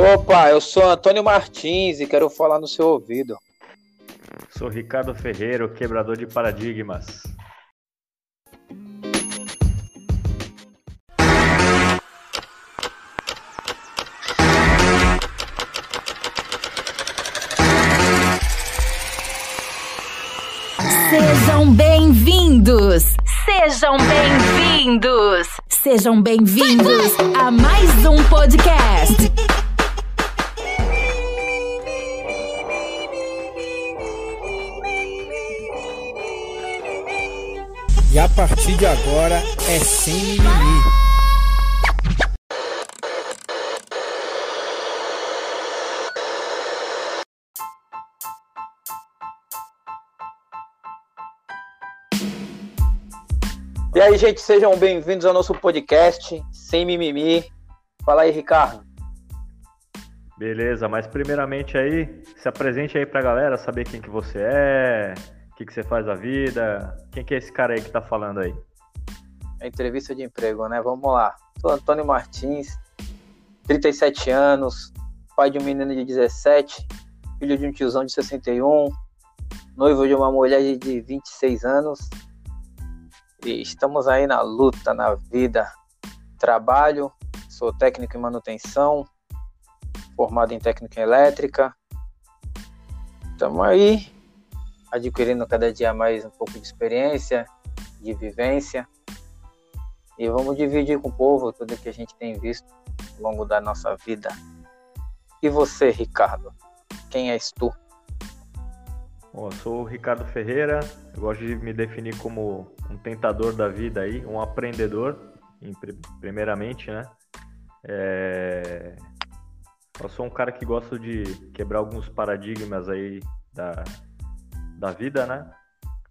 Opa, eu sou Antônio Martins e quero falar no seu ouvido. Sou Ricardo Ferreira, o quebrador de paradigmas. Sejam bem-vindos! Sejam bem-vindos! Sejam bem-vindos a mais um podcast. E a partir de agora é sem mimimi. E aí, gente, sejam bem-vindos ao nosso podcast Sem Mimimi. Fala aí, Ricardo. Beleza, mas primeiramente aí, se apresente aí pra galera, saber quem que você é, que, que você faz da vida, quem que é esse cara aí que tá falando aí? É entrevista de emprego, né? Vamos lá. Sou Antônio Martins, 37 anos, pai de um menino de 17, filho de um tiozão de 61, noivo de uma mulher de 26 anos. E estamos aí na luta, na vida. Trabalho, sou técnico em manutenção, formado em técnica elétrica. Estamos aí adquirindo cada dia mais um pouco de experiência, de vivência. E vamos dividir com o povo tudo que a gente tem visto ao longo da nossa vida. E você, Ricardo? Quem és tu? Bom, eu sou o Ricardo Ferreira, eu gosto de me definir como um tentador da vida aí, um aprendedor, primeiramente, né? É... Eu sou um cara que gosta de quebrar alguns paradigmas aí da, da vida, né?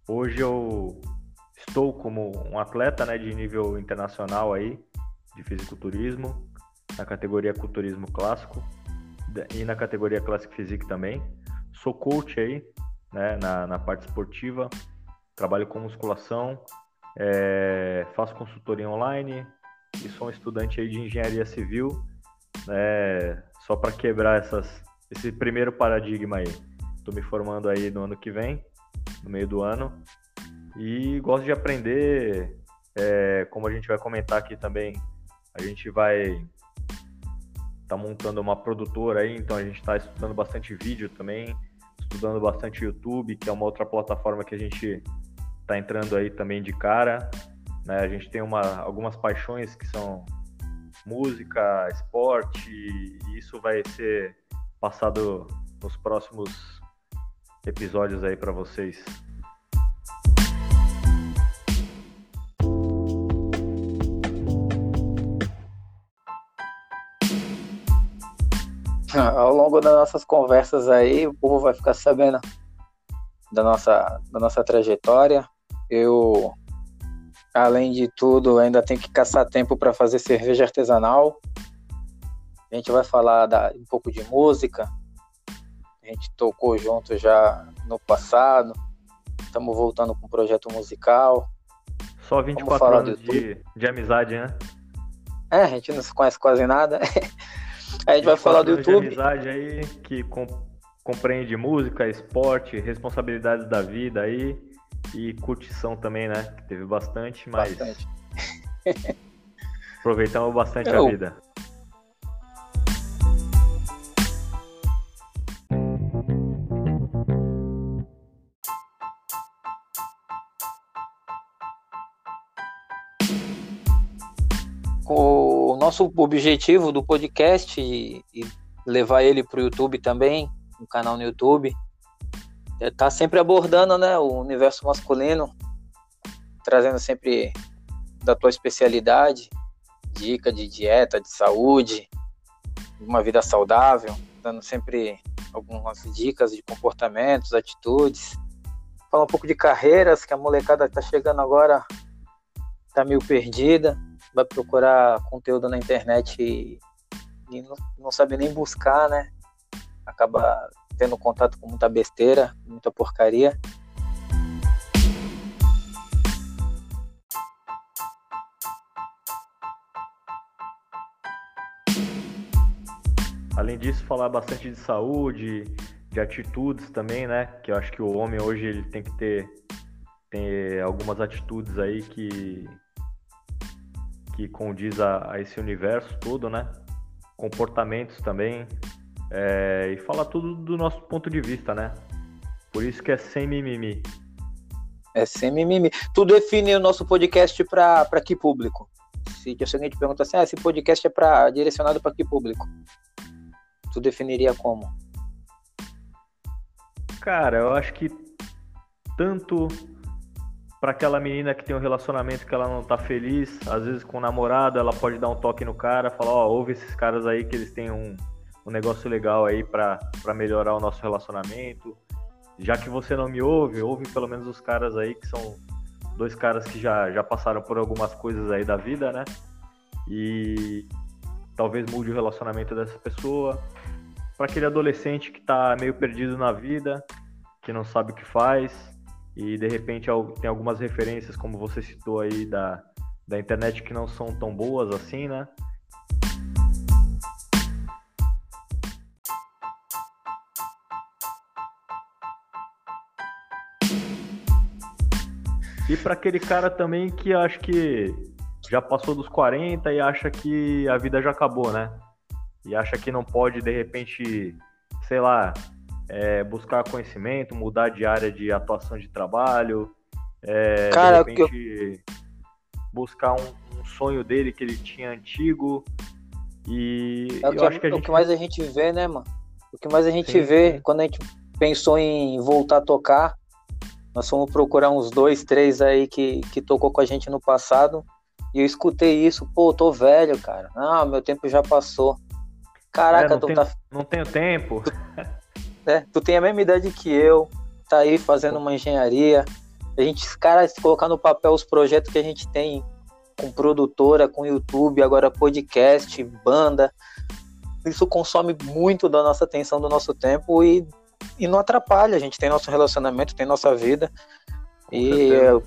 Hoje eu estou como um atleta né, de nível internacional aí, de fisiculturismo, na categoria culturismo clássico e na categoria Classic Physique também. Sou coach aí, né, na, na parte esportiva, trabalho com musculação, é, faço consultoria online e sou um estudante aí de engenharia civil, né, só para quebrar essas, esse primeiro paradigma aí. Estou me formando aí no ano que vem, no meio do ano, e gosto de aprender, é, como a gente vai comentar aqui também, a gente vai tá montando uma produtora aí, então a gente está estudando bastante vídeo também, estudando bastante YouTube, que é uma outra plataforma que a gente está entrando aí também de cara. Né? A gente tem uma, algumas paixões que são música, esporte, e isso vai ser passado nos próximos episódios aí para vocês. Ao longo das nossas conversas aí, o povo vai ficar sabendo da nossa, da nossa trajetória. Eu, além de tudo, ainda tenho que caçar tempo para fazer cerveja artesanal. A gente vai falar da, um pouco de música. A gente tocou junto já no passado. Estamos voltando com um projeto musical. Só 24 anos de, de amizade, né? É, a gente não se conhece quase nada. a gente vai falar do YouTube. De amizade aí que com, compreende música, esporte, responsabilidades da vida aí e curtição também, né? Que teve bastante, mas bastante. aproveitamos bastante Eu... a vida. Nosso objetivo do podcast e, e levar ele para o YouTube também um canal no YouTube. É, tá sempre abordando, né, o universo masculino, trazendo sempre da tua especialidade, dica de dieta, de saúde, uma vida saudável, dando sempre algumas dicas de comportamentos, atitudes. Fala um pouco de carreiras, que a molecada tá chegando agora, tá meio perdida, vai procurar conteúdo na internet e, e não, não sabe nem buscar, né? acaba tendo contato com muita besteira, muita porcaria. além disso, falar bastante de saúde, de atitudes também, né? Que eu acho que o homem hoje ele tem que ter, ter algumas atitudes aí que que condiz a, a esse universo todo, né? Comportamentos também é, e falar tudo do nosso ponto de vista, né? Por isso que é sem mimimi. É sem mimimi. Tu define o nosso podcast para que público? Se, se alguém te pergunta assim, ah, esse podcast é para direcionado para que público? Tu definiria como? Cara, eu acho que tanto para aquela menina que tem um relacionamento que ela não tá feliz, às vezes com o namorado, ela pode dar um toque no cara, falar, ó, oh, ouve esses caras aí que eles têm um, um negócio legal aí para melhorar o nosso relacionamento. Já que você não me ouve, ouve pelo menos os caras aí que são dois caras que já, já passaram por algumas coisas aí da vida, né? E talvez mude o relacionamento dessa pessoa. Para aquele adolescente que tá meio perdido na vida, que não sabe o que faz, e de repente tem algumas referências, como você citou aí, da, da internet que não são tão boas assim, né? E para aquele cara também que acho que já passou dos 40 e acha que a vida já acabou, né? E acha que não pode, de repente, sei lá, é, buscar conhecimento, mudar de área de atuação de trabalho, é, Cara, de repente eu... buscar um, um, sonho dele que ele tinha antigo. E é o, que, acho que a gente... o que mais a gente vê, né, mano? O que mais a gente sim, vê quando a gente pensou em voltar a tocar, nós fomos procurar uns dois, três aí que, que tocou com a gente no passado. E eu escutei isso, pô, tô velho, cara. Ah, meu tempo já passou. Caraca, é, tu tenho, tá. Não tenho tempo. Né? Tu tem a mesma idade que eu, tá aí fazendo uma engenharia. A gente, cara, colocar no papel os projetos que a gente tem com produtora, com YouTube, agora podcast, banda. Isso consome muito da nossa atenção, do nosso tempo e, e não atrapalha. A gente tem nosso relacionamento, tem nossa vida. Com e certeza. eu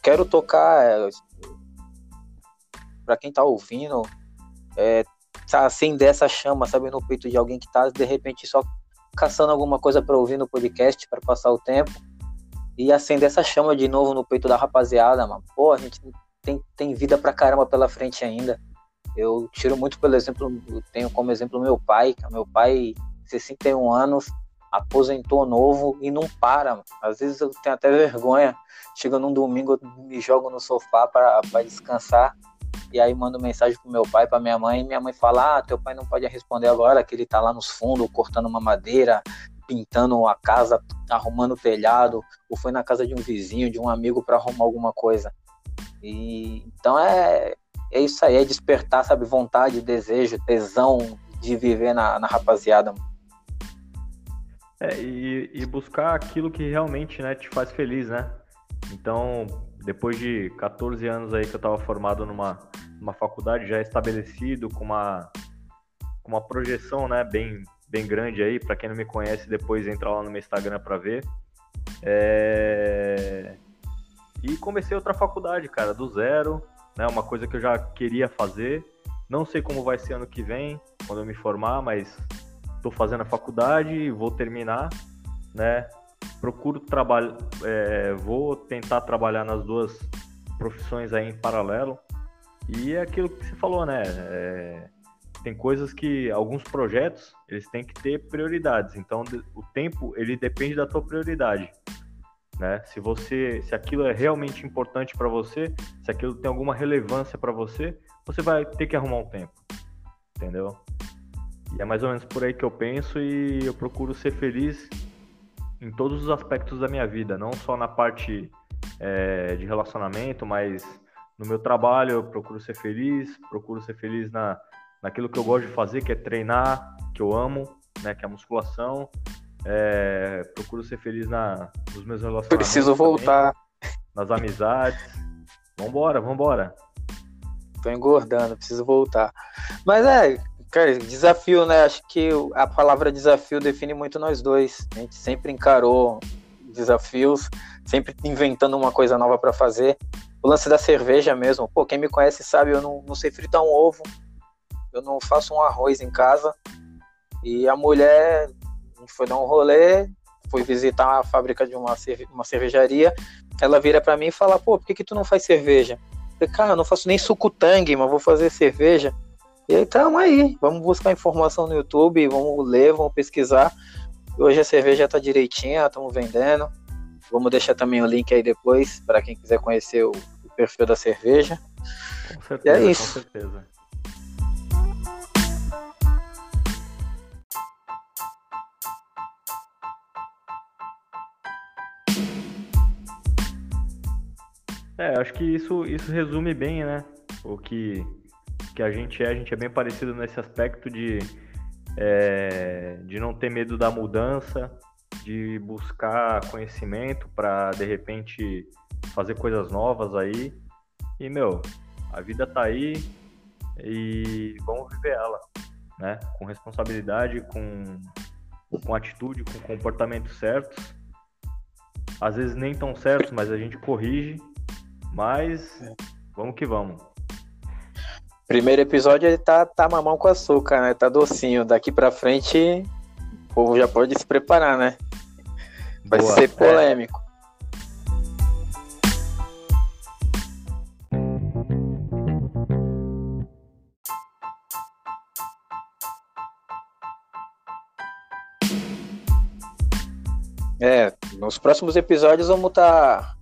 quero tocar. É, para quem tá ouvindo, é, tá acender essa chama, sabe, no peito de alguém que tá de repente só caçando alguma coisa para ouvir no podcast para passar o tempo e acender essa chama de novo no peito da rapaziada, mano. Pô, a gente tem, tem vida pra caramba pela frente ainda. Eu tiro muito pelo exemplo, eu tenho como exemplo meu pai, que meu pai, 61 anos, aposentou novo e não para. Mano. Às vezes eu tenho até vergonha. Chega num domingo, eu me jogo no sofá para descansar e aí mando mensagem pro meu pai, pra minha mãe, e minha mãe fala: Ah, teu pai não pode responder agora, que ele tá lá nos fundos, cortando uma madeira, pintando a casa, arrumando o telhado, ou foi na casa de um vizinho, de um amigo para arrumar alguma coisa. E então é, é isso aí, é despertar, sabe, vontade, desejo, tesão de viver na, na rapaziada. É, e, e buscar aquilo que realmente né, te faz feliz, né? Então, depois de 14 anos aí que eu estava formado numa, numa faculdade já estabelecido, com uma, com uma projeção né, bem, bem grande aí, para quem não me conhece, depois entra lá no meu Instagram para ver. É... E comecei outra faculdade, cara, do zero, né, uma coisa que eu já queria fazer. Não sei como vai ser ano que vem, quando eu me formar, mas estou fazendo a faculdade e vou terminar, né? Procuro trabalhar, é, vou tentar trabalhar nas duas profissões aí em paralelo. E é aquilo que você falou, né? É, tem coisas que alguns projetos eles têm que ter prioridades. Então o tempo ele depende da tua prioridade, né? Se você, se aquilo é realmente importante para você, se aquilo tem alguma relevância para você, você vai ter que arrumar um tempo, entendeu? E é mais ou menos por aí que eu penso e eu procuro ser feliz em todos os aspectos da minha vida, não só na parte é, de relacionamento, mas no meu trabalho eu procuro ser feliz, procuro ser feliz na, naquilo que eu gosto de fazer, que é treinar, que eu amo, né, que é a musculação. É, procuro ser feliz na, nos meus relacionamentos. Preciso voltar. Também, nas amizades. Vambora, vambora. Tô engordando, preciso voltar. Mas é, Cara, desafio, né? Acho que a palavra desafio define muito nós dois. A gente sempre encarou desafios, sempre inventando uma coisa nova para fazer. O lance da cerveja mesmo. Pô, quem me conhece sabe, eu não, não sei fritar um ovo, eu não faço um arroz em casa. E a mulher, a gente foi dar um rolê, foi visitar a fábrica de uma, cerve uma cervejaria. Ela vira para mim e fala: pô, por que, que tu não faz cerveja? Eu falei, cara, eu não faço nem suco tangue, mas vou fazer cerveja. E aí, tamo aí, vamos buscar informação no YouTube, vamos ler, vamos pesquisar. Hoje a cerveja tá direitinha, estamos vendendo. Vamos deixar também o link aí depois para quem quiser conhecer o, o, perfil da cerveja. Com certeza, e é isso. com certeza. É, acho que isso, isso resume bem, né? O que, que a gente é. A gente é bem parecido nesse aspecto de, é, de não ter medo da mudança, de buscar conhecimento para de repente fazer coisas novas aí. E meu, a vida tá aí e vamos viver ela, né? Com responsabilidade, com, com atitude, com comportamento certos. Às vezes nem tão certos, mas a gente corrige mas vamos que vamos. Primeiro episódio ele tá, tá mamão com açúcar, né? Tá docinho. Daqui pra frente o povo já pode se preparar, né? Vai Boa. ser polêmico. É. é, nos próximos episódios vamos estar tá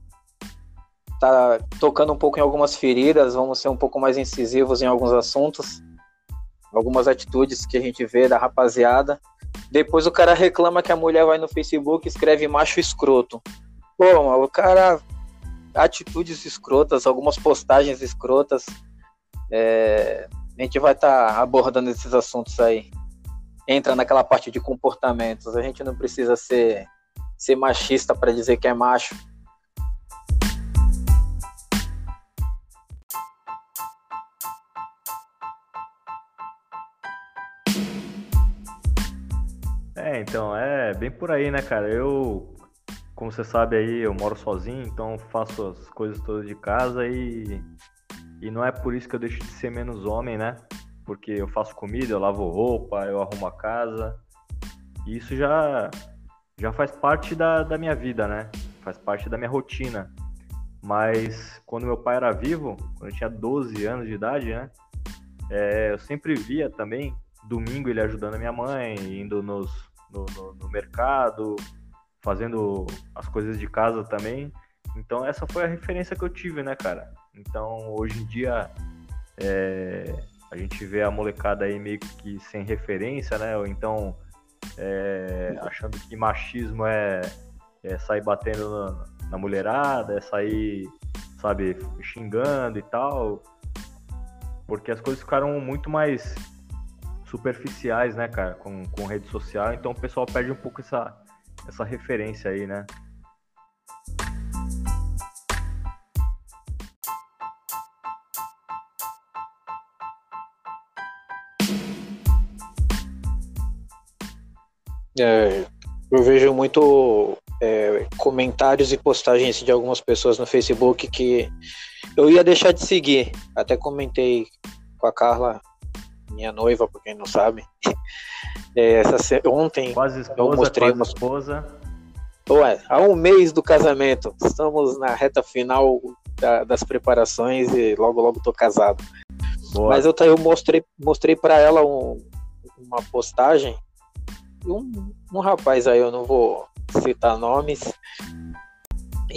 tá tocando um pouco em algumas feridas, vamos ser um pouco mais incisivos em alguns assuntos, algumas atitudes que a gente vê da rapaziada. Depois o cara reclama que a mulher vai no Facebook e escreve macho escroto. Pô, o cara. Atitudes escrotas, algumas postagens escrotas. É, a gente vai estar tá abordando esses assuntos aí. Entra naquela parte de comportamentos. A gente não precisa ser, ser machista para dizer que é macho É, então, é bem por aí, né, cara? Eu, como você sabe aí, eu moro sozinho, então faço as coisas todas de casa e, e não é por isso que eu deixo de ser menos homem, né? Porque eu faço comida, eu lavo roupa, eu arrumo a casa. E isso já, já faz parte da, da minha vida, né? Faz parte da minha rotina. Mas quando meu pai era vivo, quando eu tinha 12 anos de idade, né? É, eu sempre via também, domingo ele ajudando a minha mãe, indo nos, no, no, no mercado, fazendo as coisas de casa também. Então essa foi a referência que eu tive, né, cara? Então hoje em dia é, a gente vê a molecada aí meio que sem referência, né? Ou então é, achando que machismo é, é sair batendo na, na, mulherada, é sair, sabe, xingando e tal. Porque as coisas ficaram muito mais superficiais, né, cara, com, com rede social, então o pessoal perde um pouco essa, essa referência aí, né? É, eu vejo muito é, comentários e postagens de algumas pessoas no Facebook que eu ia deixar de seguir. Até comentei com a Carla minha noiva, por quem não sabe. É, essa, ontem quase esposa, eu mostrei uma esposa. Ué, há um mês do casamento. Estamos na reta final da, das preparações e logo logo tô casado. Boa. Mas eu, eu mostrei, mostrei para ela um, uma postagem. Um, um rapaz aí, eu não vou citar nomes,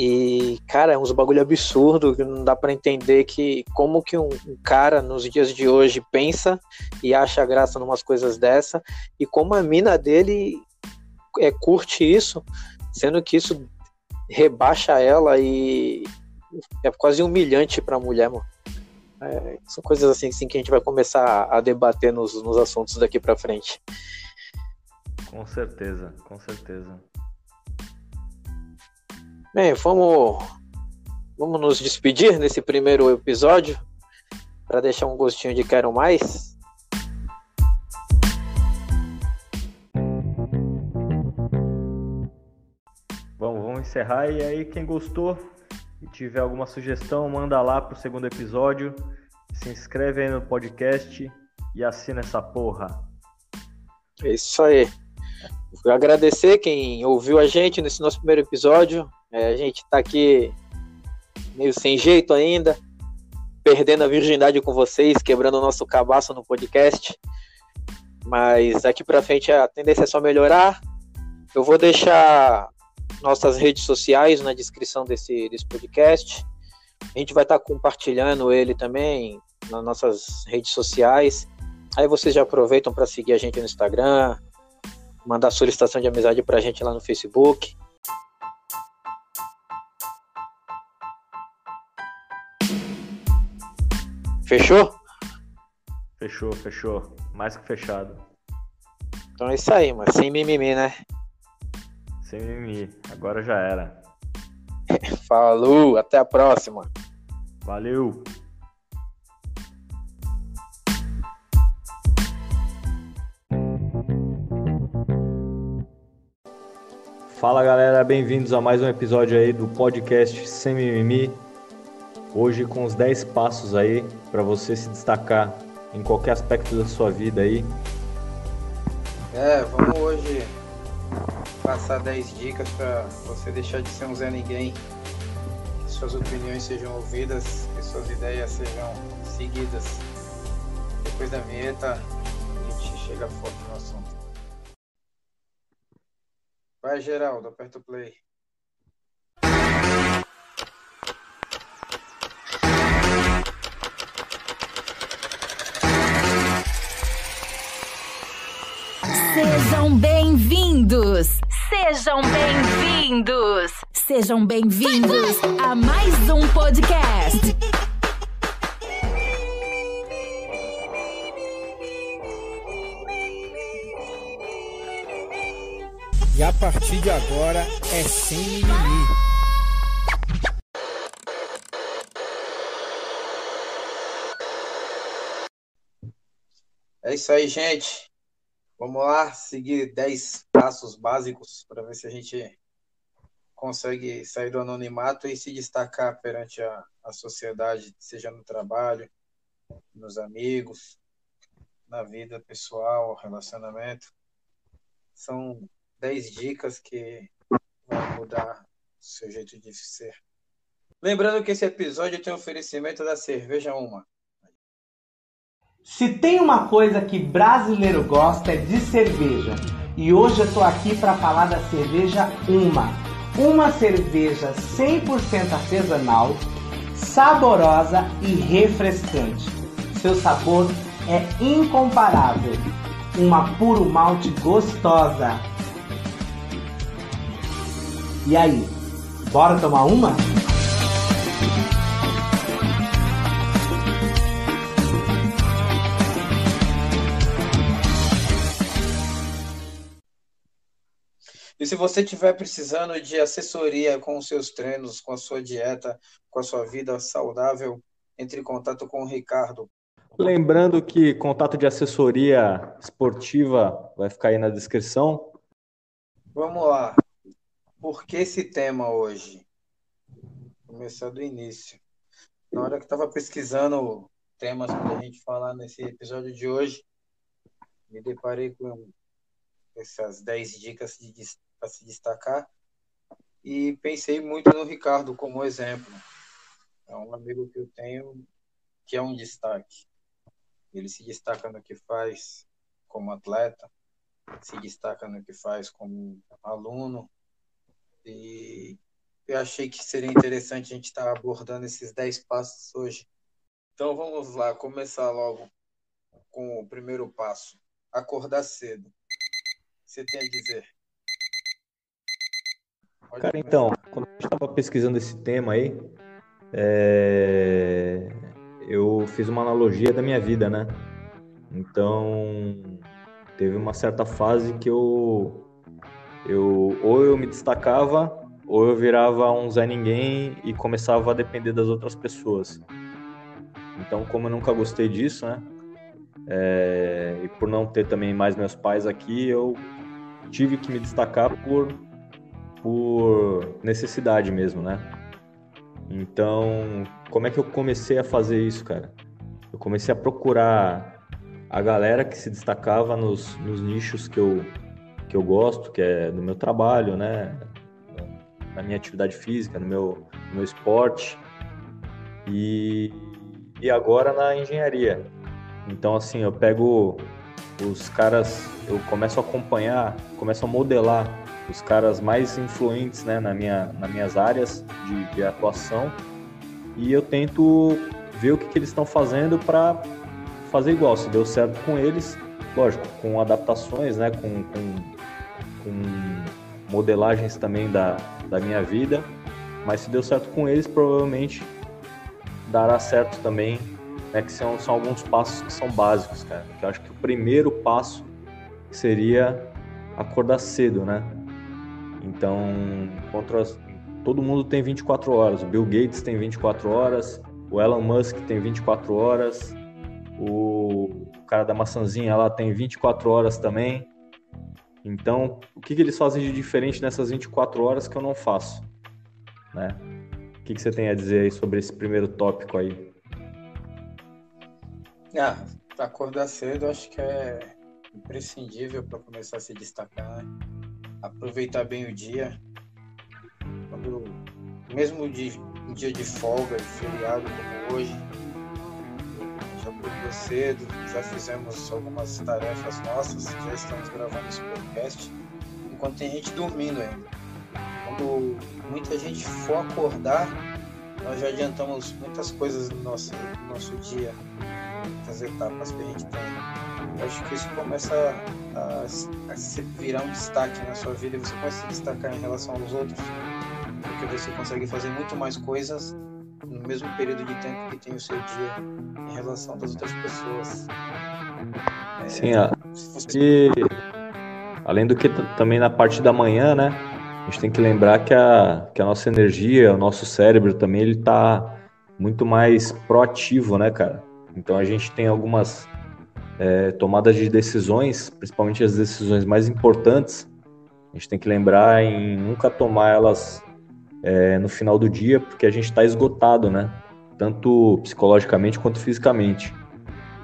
e, cara, é uns bagulho absurdo que não dá para entender que como que um, um, cara nos dias de hoje pensa e acha graça numas coisas dessa e como a mina dele é, curte isso, sendo que isso rebaixa ela e é quase humilhante pra mulher, mano. É, são coisas assim, assim, que a gente vai começar a debater nos, nos assuntos daqui para frente. Com certeza, com certeza. Bem, vamos, vamos nos despedir nesse primeiro episódio para deixar um gostinho de quero mais. Bom, vamos encerrar e aí quem gostou e tiver alguma sugestão, manda lá pro segundo episódio. Se inscreve aí no podcast e assina essa porra. É isso aí. Vou agradecer quem ouviu a gente nesse nosso primeiro episódio. É, a gente tá aqui meio sem jeito ainda, perdendo a virgindade com vocês, quebrando o nosso cabaço no podcast. Mas daqui para frente a tendência é só melhorar. Eu vou deixar nossas redes sociais na descrição desse, desse podcast. A gente vai estar tá compartilhando ele também nas nossas redes sociais. Aí vocês já aproveitam para seguir a gente no Instagram, mandar solicitação de amizade para a gente lá no Facebook. Fechou? Fechou, fechou. Mais que fechado. Então é isso aí, mas sem mimimi, né? Sem mimimi. Agora já era. Falou, até a próxima. Valeu. Fala galera, bem-vindos a mais um episódio aí do podcast Sem Mimimi. Hoje com os 10 passos aí para você se destacar em qualquer aspecto da sua vida aí. É, vamos hoje passar 10 dicas para você deixar de ser um Zé Ninguém, que suas opiniões sejam ouvidas, que suas ideias sejam seguidas. Depois da vinheta, a gente chega forte no assunto. Vai, Geraldo, aperta o play. Sejam bem-vindos! Sejam bem-vindos! Sejam bem-vindos a mais um podcast. E a partir de agora é sem mimimi. É isso aí, gente. Vamos lá, seguir 10 passos básicos para ver se a gente consegue sair do anonimato e se destacar perante a, a sociedade, seja no trabalho, nos amigos, na vida pessoal, relacionamento. São 10 dicas que vão mudar o seu jeito de ser. Lembrando que esse episódio tem oferecimento da Cerveja Uma. Se tem uma coisa que brasileiro gosta é de cerveja. E hoje eu tô aqui para falar da cerveja Uma. Uma cerveja 100% artesanal, saborosa e refrescante. Seu sabor é incomparável. Uma puro malte gostosa. E aí, bora tomar uma? E se você estiver precisando de assessoria com os seus treinos, com a sua dieta, com a sua vida saudável, entre em contato com o Ricardo. Lembrando que contato de assessoria esportiva vai ficar aí na descrição. Vamos lá. Por que esse tema hoje? Vou começar do início. Na hora que estava pesquisando temas para a gente falar nesse episódio de hoje, me deparei com essas 10 dicas de para se destacar. E pensei muito no Ricardo como exemplo. É um amigo que eu tenho que é um destaque. Ele se destaca no que faz como atleta, se destaca no que faz como aluno. E eu achei que seria interessante a gente estar abordando esses 10 passos hoje. Então vamos lá, começar logo com o primeiro passo: acordar cedo. Você tem a dizer? Cara, então, quando eu estava pesquisando esse tema aí, é... eu fiz uma analogia da minha vida, né? Então, teve uma certa fase que eu, eu ou eu me destacava ou eu virava um Zé Ninguém e começava a depender das outras pessoas. Então, como eu nunca gostei disso, né? É... e por não ter também mais meus pais aqui, eu tive que me destacar por por necessidade mesmo, né? Então, como é que eu comecei a fazer isso, cara? Eu comecei a procurar a galera que se destacava nos, nos nichos que eu, que eu gosto, que é no meu trabalho, né? Na minha atividade física, no meu, no meu esporte. E, e agora na engenharia. Então, assim, eu pego os caras, eu começo a acompanhar, começo a modelar os caras mais influentes né, na minha, nas minhas áreas de, de atuação e eu tento ver o que, que eles estão fazendo para fazer igual. Se deu certo com eles, lógico, com adaptações, né, com, com, com modelagens também da, da minha vida, mas se deu certo com eles, provavelmente dará certo também, né, que são, são alguns passos que são básicos, cara. Que eu acho que o primeiro passo seria acordar cedo, né? Então, as, todo mundo tem 24 horas. O Bill Gates tem 24 horas, o Elon Musk tem 24 horas, o cara da maçãzinha lá tem 24 horas também. Então, o que, que eles fazem de diferente nessas 24 horas que eu não faço? Né? O que, que você tem a dizer aí sobre esse primeiro tópico aí? Ah, acordar cedo acho que é imprescindível para começar a se destacar. Né? Aproveitar bem o dia. Quando, mesmo de, um dia de folga, de feriado como hoje, já acordou cedo, já fizemos algumas tarefas nossas, já estamos gravando esse podcast, enquanto tem gente dormindo ainda. Quando muita gente for acordar, nós já adiantamos muitas coisas no nosso, no nosso dia, muitas etapas que a gente tem. Acho que isso começa a, a, se virar um destaque na sua vida e você começa a se destacar em relação aos outros, porque você consegue fazer muito mais coisas no mesmo período de tempo que tem o seu dia em relação das outras pessoas. É, Sim, a... você... e além do que também na parte da manhã, né? A gente tem que lembrar que a, que a nossa energia, o nosso cérebro também, ele tá muito mais proativo, né, cara? Então a gente tem algumas é, tomadas de decisões, principalmente as decisões mais importantes. A gente tem que lembrar em nunca tomar elas é, no final do dia, porque a gente está esgotado, né? Tanto psicologicamente quanto fisicamente.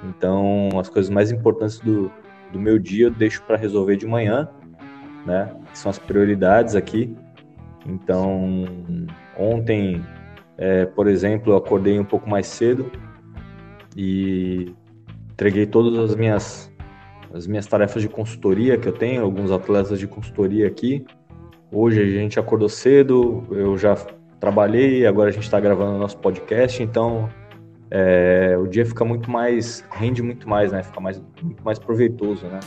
Então, as coisas mais importantes do, do meu dia eu deixo para resolver de manhã, né? São as prioridades aqui. Então, ontem, é, por exemplo, eu acordei um pouco mais cedo e entreguei todas as minhas as minhas tarefas de consultoria que eu tenho, alguns atletas de consultoria aqui. Hoje a gente acordou cedo, eu já trabalhei, agora a gente está gravando nosso podcast, então é, o dia fica muito mais, rende muito mais, né? Fica mais, muito mais proveitoso, né?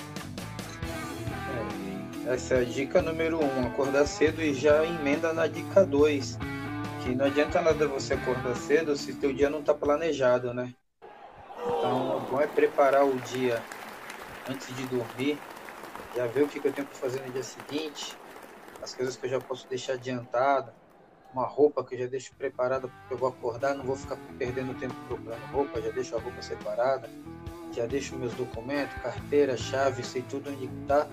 É, essa é a dica número um, acordar cedo e já emenda na dica dois, que não adianta nada você acordar cedo se teu dia não está planejado, né? Então, bom é preparar o dia antes de dormir, já ver o que, que eu tenho para fazer no dia seguinte, as coisas que eu já posso deixar adiantada, uma roupa que eu já deixo preparada porque eu vou acordar, não vou ficar perdendo tempo procurando roupa, já deixo a roupa separada, já deixo meus documentos, carteira, chave, sei tudo onde está,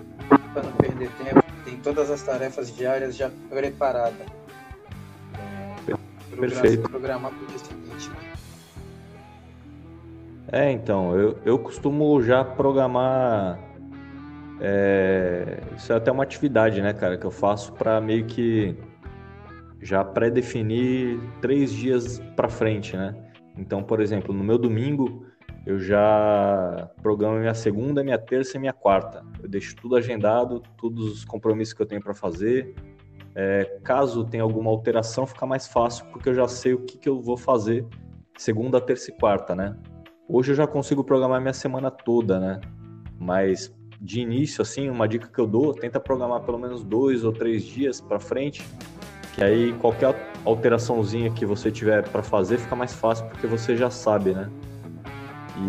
para não perder tempo. Tem todas as tarefas diárias já preparadas. Perfeito. Programar para o dia seguinte. É, então, eu, eu costumo já programar é, isso é até uma atividade, né, cara, que eu faço para meio que já pré-definir três dias para frente, né? Então, por exemplo, no meu domingo eu já programo minha segunda, minha terça e minha quarta. Eu deixo tudo agendado, todos os compromissos que eu tenho para fazer. É, caso tenha alguma alteração, fica mais fácil porque eu já sei o que, que eu vou fazer segunda, terça e quarta, né? Hoje eu já consigo programar minha semana toda, né? Mas de início, assim, uma dica que eu dou, tenta programar pelo menos dois ou três dias para frente, que aí qualquer alteraçãozinha que você tiver para fazer fica mais fácil porque você já sabe, né?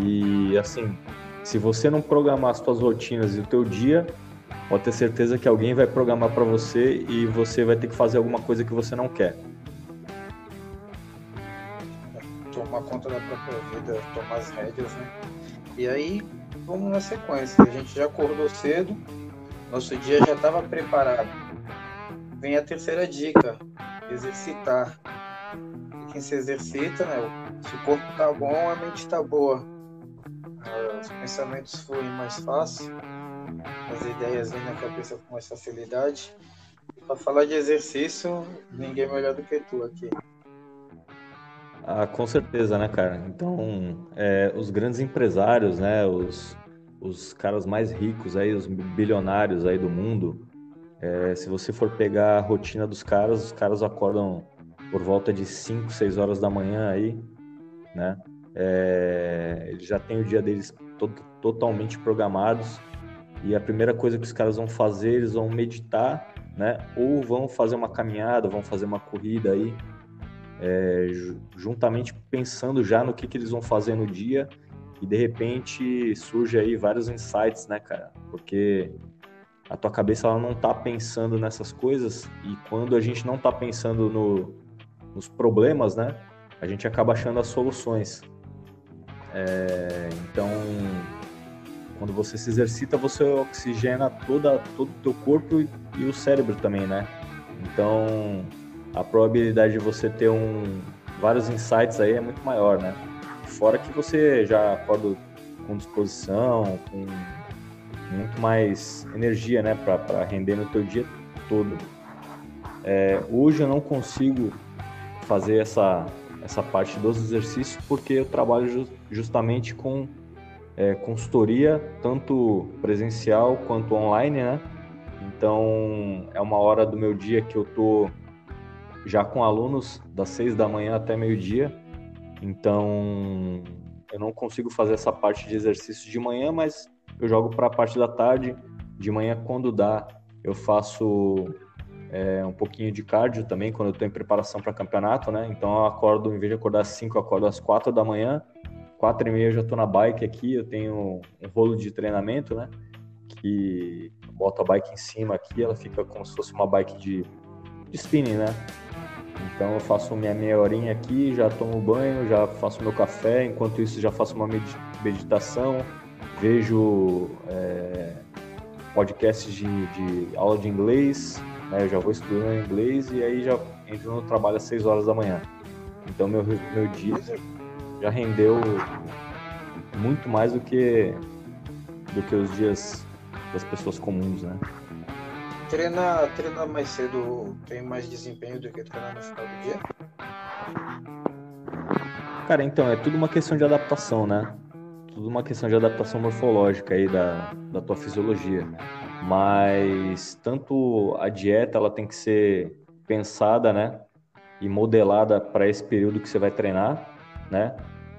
E assim, se você não programar as suas rotinas e o teu dia, pode ter certeza que alguém vai programar para você e você vai ter que fazer alguma coisa que você não quer. Tomar conta da própria vida, tomar as rédeas, né? E aí vamos na sequência. A gente já acordou cedo, nosso dia já estava preparado. Vem a terceira dica: exercitar. E quem se exercita, né? Se o corpo tá bom, a mente tá boa. Uh, os pensamentos fluem mais fácil, as ideias vêm na cabeça com mais facilidade. Para falar de exercício, ninguém melhor do que tu aqui. Ah, com certeza, né, cara? Então, é, os grandes empresários, né, os, os caras mais ricos aí, os bilionários aí do mundo, é, se você for pegar a rotina dos caras, os caras acordam por volta de 5, 6 horas da manhã aí, né? É, eles já têm o dia deles totalmente programados e a primeira coisa que os caras vão fazer, eles vão meditar, né? Ou vão fazer uma caminhada, vão fazer uma corrida aí, é, juntamente pensando já no que, que eles vão fazer no dia e de repente surge aí vários insights, né, cara? Porque a tua cabeça ela não tá pensando nessas coisas e quando a gente não tá pensando no, nos problemas, né, a gente acaba achando as soluções. É, então, quando você se exercita, você oxigena toda, todo o teu corpo e, e o cérebro também, né? Então, a probabilidade de você ter um, vários insights aí é muito maior, né? Fora que você já acorda com disposição, com muito mais energia, né, para render no teu dia todo. É, hoje eu não consigo fazer essa essa parte dos exercícios porque eu trabalho justamente com é, consultoria, tanto presencial quanto online, né? Então é uma hora do meu dia que eu tô já com alunos das seis da manhã até meio-dia. Então eu não consigo fazer essa parte de exercício de manhã, mas eu jogo para a parte da tarde. De manhã, quando dá, eu faço é, um pouquinho de cardio também, quando eu estou em preparação para campeonato, né? Então eu acordo, em vez de acordar às 5, eu acordo às 4 da manhã. 4 e meia eu já estou na bike aqui, eu tenho um rolo de treinamento, né? Que boto a bike em cima aqui, ela fica como se fosse uma bike de, de spinning, né? Então eu faço minha meia horinha aqui, já tomo banho, já faço meu café, enquanto isso já faço uma meditação, vejo é, podcasts de, de, aula de inglês, né? eu já vou estudando inglês e aí já entro no trabalho às 6 horas da manhã. Então meu, meu dia já rendeu muito mais do que, do que os dias das pessoas comuns, né? Treinar, treinar mais cedo tem mais desempenho do que treinar no final do dia? Cara, então, é tudo uma questão de adaptação, né? tudo uma questão de adaptação morfológica aí da, da tua fisiologia. Mas tanto a dieta ela tem que ser pensada, né? E modelada para esse período que você vai treinar, né?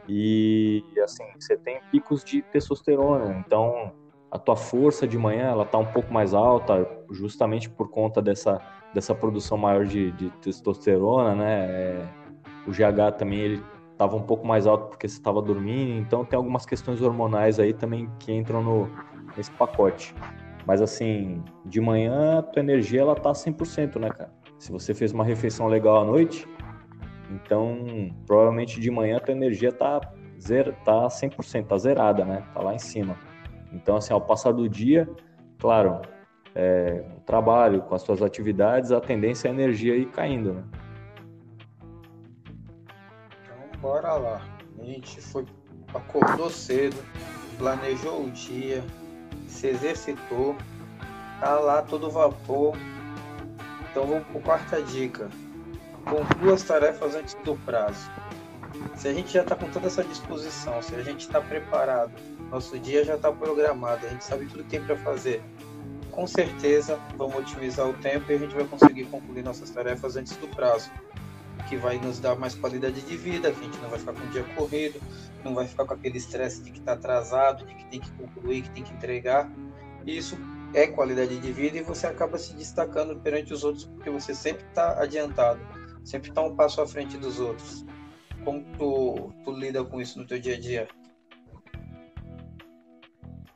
E assim, você tem picos de testosterona, então a tua força de manhã ela tá um pouco mais alta, justamente por conta dessa, dessa produção maior de, de testosterona, né? É, o GH também ele estava um pouco mais alto porque você estava dormindo, então tem algumas questões hormonais aí também que entram no, nesse pacote. Mas assim, de manhã a tua energia ela tá 100%, né, cara? Se você fez uma refeição legal à noite, então provavelmente de manhã a tua energia tá zero, tá 100%, tá zerada, né? Tá lá em cima. Então assim, ao passar do dia, claro, é, o trabalho, com as suas atividades, a tendência é a energia ir caindo, né? bora lá. A gente foi, acordou cedo, planejou o dia, se exercitou, tá lá todo vapor. Então vamos para a quarta dica. Conclua as tarefas antes do prazo. Se a gente já está com toda essa disposição, se a gente está preparado, nosso dia já está programado, a gente sabe tudo que tem para fazer, com certeza vamos otimizar o tempo e a gente vai conseguir concluir nossas tarefas antes do prazo que vai nos dar mais qualidade de vida, que a gente não vai ficar com o dia corrido, não vai ficar com aquele estresse de que está atrasado, de que tem que concluir, que tem que entregar. Isso é qualidade de vida e você acaba se destacando perante os outros porque você sempre está adiantado, sempre está um passo à frente dos outros. Como tu, tu lida com isso no teu dia a dia?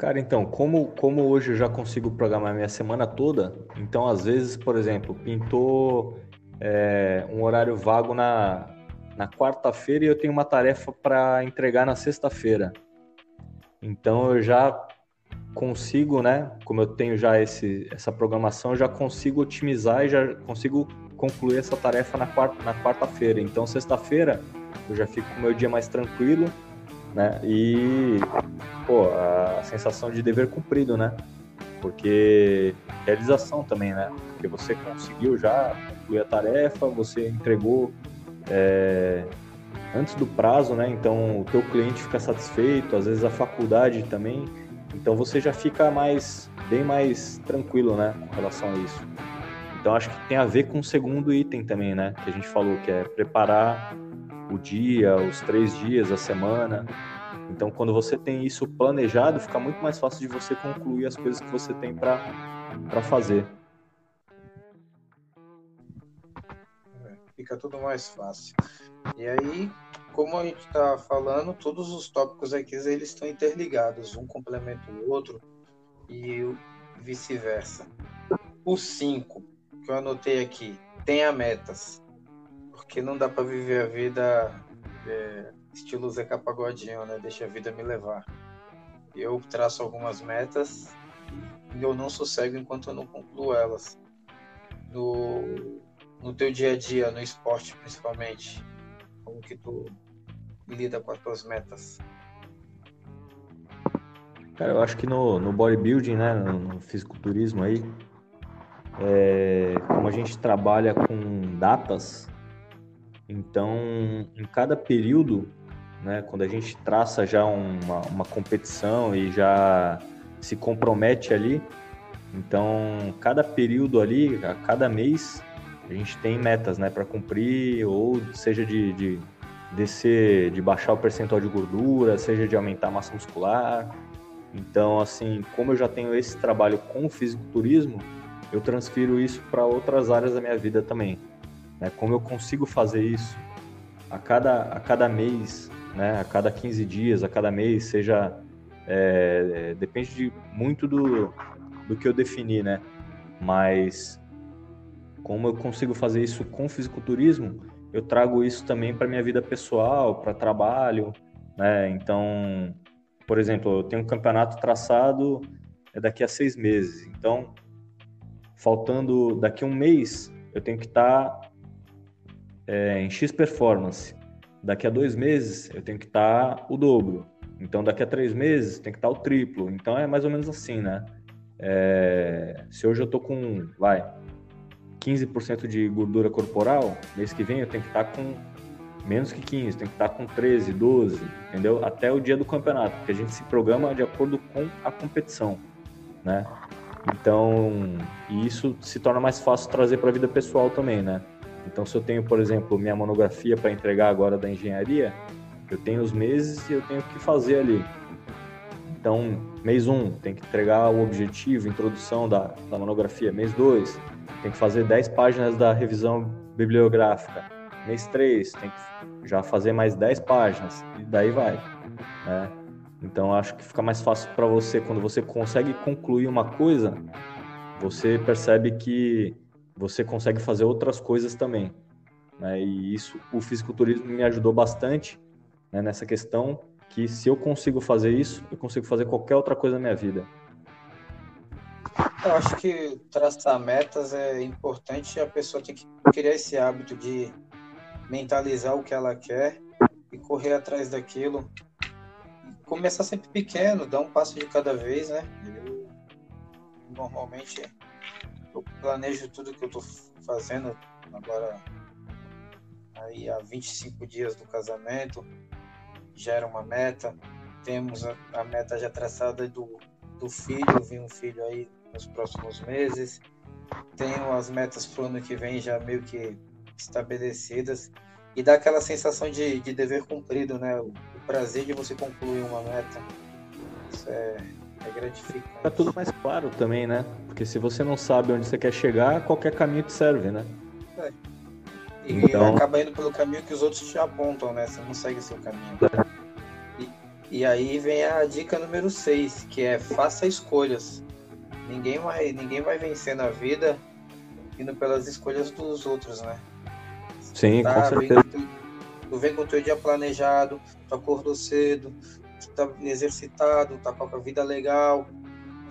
Cara, então, como, como hoje eu já consigo programar minha semana toda, então às vezes, por exemplo, pintou é, um horário vago na, na quarta-feira e eu tenho uma tarefa para entregar na sexta-feira. Então eu já consigo, né? Como eu tenho já esse, essa programação, eu já consigo otimizar e já consigo concluir essa tarefa na quarta na quarta-feira. Então sexta-feira eu já fico com o meu dia mais tranquilo, né? E pô, a sensação de dever cumprido, né? Porque realização também, né? Porque você conseguiu já concluir a tarefa, você entregou é, antes do prazo, né? Então o teu cliente fica satisfeito, às vezes a faculdade também. Então você já fica mais bem mais tranquilo, né, com relação a isso. Então acho que tem a ver com o segundo item também, né, que a gente falou, que é preparar o dia, os três dias, a semana. Então quando você tem isso planejado, fica muito mais fácil de você concluir as coisas que você tem para fazer. É, fica tudo mais fácil. E aí, como a gente está falando, todos os tópicos aqui eles estão interligados, um complementa o outro e vice-versa. O 5, que eu anotei aqui, tenha metas, porque não dá para viver a vida é, estilo Zeca Pagodinho, né? Deixa a vida me levar. Eu traço algumas metas e eu não sossego enquanto eu não concluo elas. No, no teu dia a dia, no esporte principalmente, como que tu lida com as tuas metas? Cara, eu acho que no, no bodybuilding, né, no, no fisiculturismo aí, é, como a gente trabalha com datas, então em cada período, né, quando a gente traça já uma, uma competição e já se compromete ali, então cada período ali, a cada mês, a gente tem metas, né, para cumprir, ou seja de, de descer, de baixar o percentual de gordura, seja de aumentar a massa muscular. Então, assim, como eu já tenho esse trabalho com o fisiculturismo, eu transfiro isso para outras áreas da minha vida também. Né? Como eu consigo fazer isso a cada, a cada mês, né? a cada 15 dias, a cada mês, seja. É, é, depende de, muito do, do que eu defini, né? Mas como eu consigo fazer isso com fisiculturismo, eu trago isso também para minha vida pessoal, para trabalho, né? Então, por exemplo, eu tenho um campeonato traçado é daqui a seis meses. Então, faltando daqui a um mês, eu tenho que estar tá, é, em X performance. Daqui a dois meses, eu tenho que estar tá o dobro. Então, daqui a três meses, tem que estar tá o triplo. Então, é mais ou menos assim, né? É, se hoje eu tô com, vai, 15% de gordura corporal, mês que vem eu tenho que estar com menos que 15, tem que estar com 13, 12, entendeu? Até o dia do campeonato, porque a gente se programa de acordo com a competição, né? Então, isso se torna mais fácil trazer para a vida pessoal também, né? Então, se eu tenho, por exemplo, minha monografia para entregar agora da engenharia, eu tenho os meses e eu tenho que fazer ali. Então, mês 1, um, tem que entregar o objetivo, introdução da, da monografia. Mês 2, tem que fazer 10 páginas da revisão bibliográfica. Mês 3, tem que já fazer mais 10 páginas. E daí vai. Né? Então acho que fica mais fácil para você quando você consegue concluir uma coisa, você percebe que você consegue fazer outras coisas também. Né? E isso, o fisiculturismo me ajudou bastante né, nessa questão que se eu consigo fazer isso, eu consigo fazer qualquer outra coisa na minha vida. Eu acho que traçar metas é importante a pessoa tem que criar esse hábito de mentalizar o que ela quer e correr atrás daquilo. Começar sempre pequeno, dar um passo de cada vez, né? Normalmente planejo tudo que eu tô fazendo agora aí há 25 dias do casamento, já era uma meta. Temos a, a meta já traçada do, do filho, vi um filho aí nos próximos meses. Tenho as metas para o ano que vem já meio que estabelecidas. E dá aquela sensação de, de dever cumprido, né? O, o prazer de você concluir uma meta. Isso é, é gratificante. Tá tudo mais claro também, né? Porque se você não sabe onde você quer chegar, qualquer caminho te serve, né? É. E então... acaba indo pelo caminho que os outros te apontam, né? Você não segue seu caminho. E, e aí vem a dica número 6, que é faça escolhas. Ninguém vai, ninguém vai vencer na vida indo pelas escolhas dos outros, né? Sim, tá, com certeza. Tu, tu vem com o teu dia planejado, tu acordou cedo, tu tá exercitado, tá com a vida legal,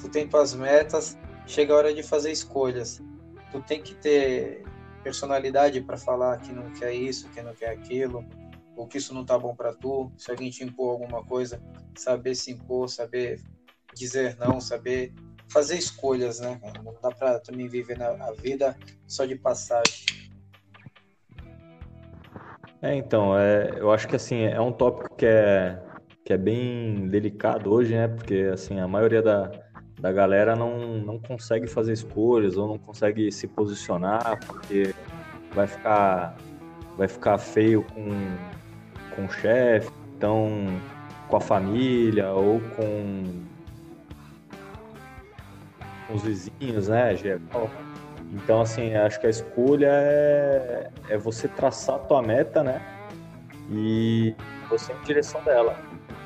tu tem tuas metas, chega a hora de fazer escolhas. Tu tem que ter personalidade para falar que não quer isso, que não quer aquilo. ou que isso não tá bom para tu. Se alguém te impor alguma coisa, saber se impor, saber dizer não, saber fazer escolhas, né? Não dá para também viver a vida só de passagem. É, então, é, eu acho que assim, é um tópico que é, que é bem delicado hoje, né? Porque assim, a maioria da, da galera não, não consegue fazer escolhas ou não consegue se posicionar porque vai ficar vai ficar feio com, com o chefe, então com a família ou com, os vizinhos, né, geral. Então, assim, acho que a escolha é, é você traçar a tua meta, né? E você em direção dela,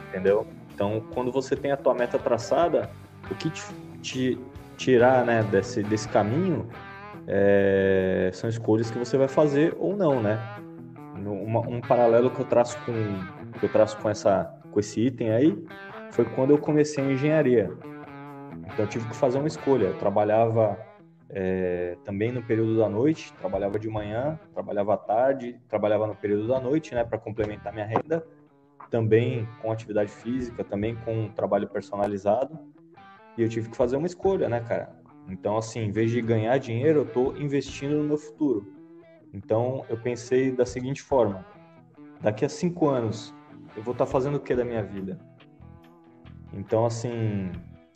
entendeu? Então, quando você tem a tua meta traçada, o que te, te tirar né, desse, desse caminho é, são escolhas que você vai fazer ou não, né? Uma, um paralelo que eu traço com que eu traço com essa com esse item aí foi quando eu comecei a engenharia. Então eu tive que fazer uma escolha. Eu trabalhava é, também no período da noite, trabalhava de manhã, trabalhava à tarde, trabalhava no período da noite, né, para complementar minha renda. Também com atividade física, também com trabalho personalizado. E eu tive que fazer uma escolha, né, cara? Então, assim, em vez de ganhar dinheiro, eu estou investindo no meu futuro. Então, eu pensei da seguinte forma: daqui a cinco anos, eu vou estar tá fazendo o que da minha vida? Então, assim,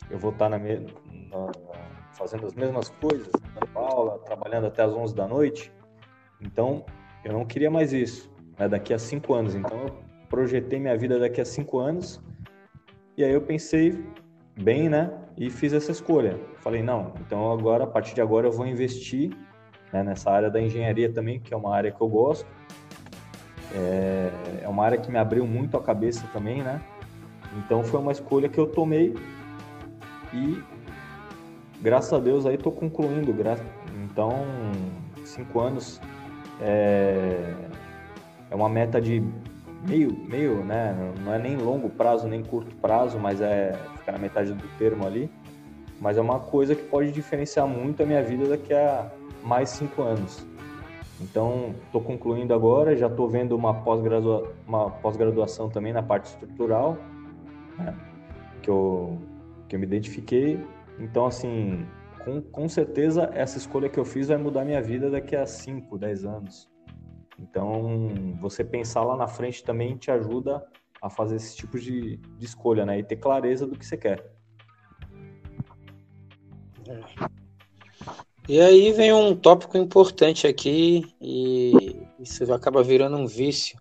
eu vou estar tá na, na, fazendo as mesmas coisas, dando aula, trabalhando até as 11 da noite. Então, eu não queria mais isso, né, daqui a cinco anos. Então, eu projetei minha vida daqui a cinco anos. E aí eu pensei bem, né? E fiz essa escolha. Falei, não, então agora, a partir de agora, eu vou investir né, nessa área da engenharia também, que é uma área que eu gosto. É, é uma área que me abriu muito a cabeça também, né? Então foi uma escolha que eu tomei e graças a Deus aí estou concluindo. Então, cinco anos é, é uma meta de meio, meio, né? Não é nem longo prazo, nem curto prazo, mas é ficar na metade do termo ali. Mas é uma coisa que pode diferenciar muito a minha vida daqui a mais cinco anos. Então, estou concluindo agora, já estou vendo uma pós-graduação pós também na parte estrutural, né? que, eu, que eu me identifiquei. Então, assim, com, com certeza essa escolha que eu fiz vai mudar minha vida daqui a 5, 10 anos. Então, você pensar lá na frente também te ajuda a fazer esse tipo de, de escolha, né? E ter clareza do que você quer. E aí vem um tópico importante aqui e isso acaba virando um vício.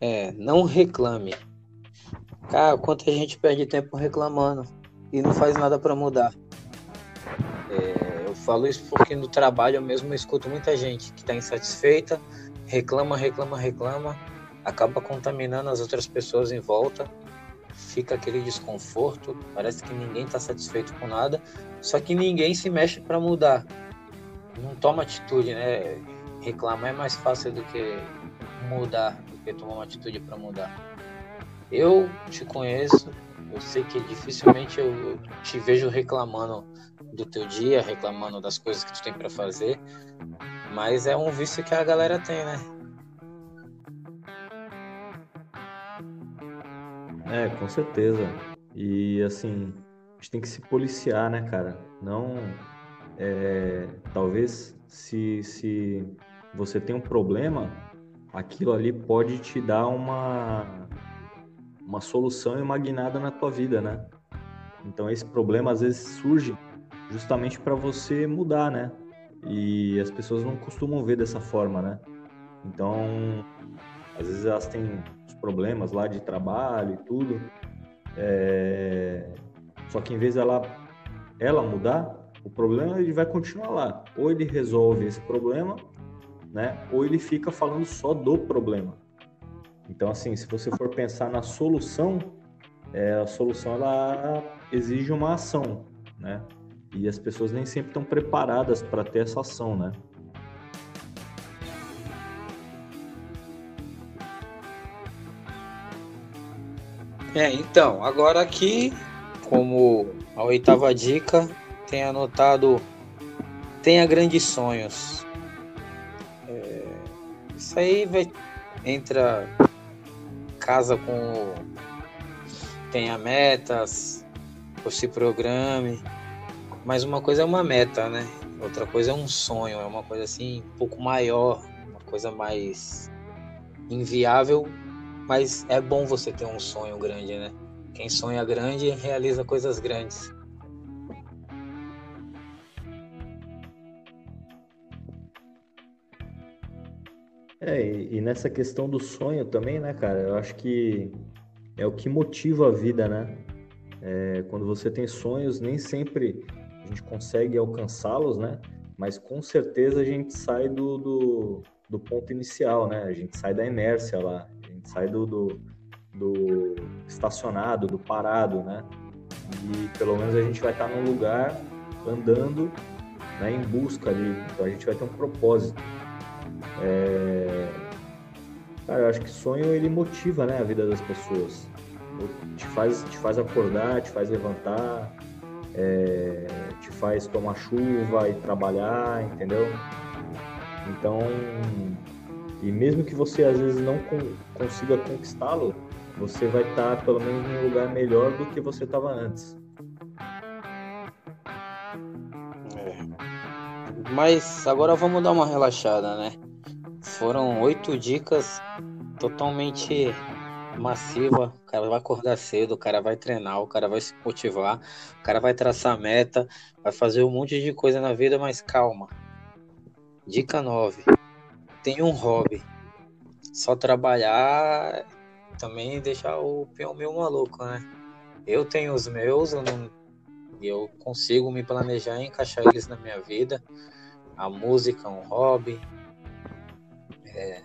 É, não reclame. Cara, quanta gente perde tempo reclamando e não faz nada para mudar. É, eu falo isso porque no trabalho eu mesmo escuto muita gente que está insatisfeita, reclama, reclama, reclama, acaba contaminando as outras pessoas em volta, fica aquele desconforto, parece que ninguém está satisfeito com nada, só que ninguém se mexe para mudar. Não toma atitude, né? Reclamar é mais fácil do que mudar, do que tomar uma atitude para mudar. Eu te conheço, eu sei que dificilmente eu te vejo reclamando do teu dia, reclamando das coisas que tu tem para fazer, mas é um vício que a galera tem, né? É, com certeza. E assim, a gente tem que se policiar, né, cara? Não. É, talvez se, se você tem um problema, aquilo ali pode te dar uma, uma solução imaginada na tua vida, né? Então esse problema às vezes surge justamente para você mudar, né? E as pessoas não costumam ver dessa forma, né? Então, às vezes elas têm os problemas lá de trabalho e tudo. É... Só que em vez dela ela mudar, o problema ele vai continuar lá. Ou ele resolve esse problema, né? Ou ele fica falando só do problema. Então, assim, se você for pensar na solução, é, a solução ela exige uma ação, né? E as pessoas nem sempre estão preparadas para ter essa ação, né? É, então, agora aqui, como a oitava dica, tem anotado tenha grandes sonhos. É, isso aí vai entra casa com. tenha metas, ou se programe. Mas uma coisa é uma meta, né? Outra coisa é um sonho, é uma coisa assim, um pouco maior, uma coisa mais inviável, mas é bom você ter um sonho grande, né? Quem sonha grande realiza coisas grandes. É, e nessa questão do sonho também, né, cara? Eu acho que é o que motiva a vida, né? É, quando você tem sonhos, nem sempre a gente consegue alcançá-los, né? Mas com certeza a gente sai do, do, do, ponto inicial, né? A gente sai da inércia lá, a gente sai do, do, do estacionado, do parado, né? E pelo menos a gente vai estar num lugar andando né, em busca ali. Então a gente vai ter um propósito. É... Cara, eu acho que sonho ele motiva né, a vida das pessoas. Te faz, te faz acordar, te faz levantar, é... faz tomar chuva e trabalhar, entendeu? Então, e mesmo que você às vezes não consiga conquistá-lo, você vai estar pelo menos em um lugar melhor do que você estava antes. É. Mas agora vamos dar uma relaxada, né? Foram oito dicas totalmente massiva. O cara vai acordar cedo, o cara vai treinar, o cara vai se motivar, o cara vai traçar meta, vai fazer um monte de coisa na vida, mas calma. Dica 9. Tem um hobby. Só trabalhar também deixar o peão meio maluco, né? Eu tenho os meus, eu, não, eu consigo me planejar e encaixar eles na minha vida. A música é um hobby, é,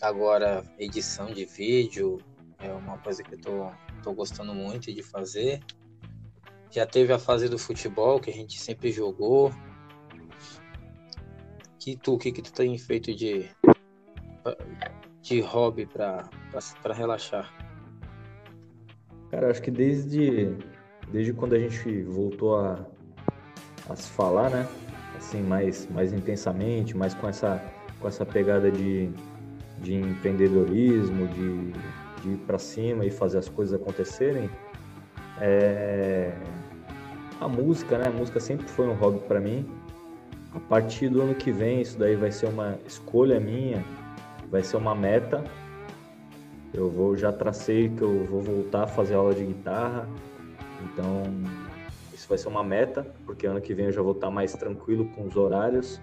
agora, edição de vídeo é uma coisa que eu tô, tô gostando muito de fazer. Já teve a fase do futebol que a gente sempre jogou. Que tu, o que, que tu tem feito de, de hobby para relaxar? Cara, acho que desde, desde quando a gente voltou a, a se falar, né? Assim, mais, mais intensamente, mais com essa com essa pegada de, de empreendedorismo, de, de ir para cima e fazer as coisas acontecerem, é... a música, né? A música sempre foi um hobby para mim. A partir do ano que vem, isso daí vai ser uma escolha minha, vai ser uma meta. Eu vou já tracei que eu vou voltar a fazer aula de guitarra. Então, isso vai ser uma meta, porque ano que vem eu já vou estar mais tranquilo com os horários.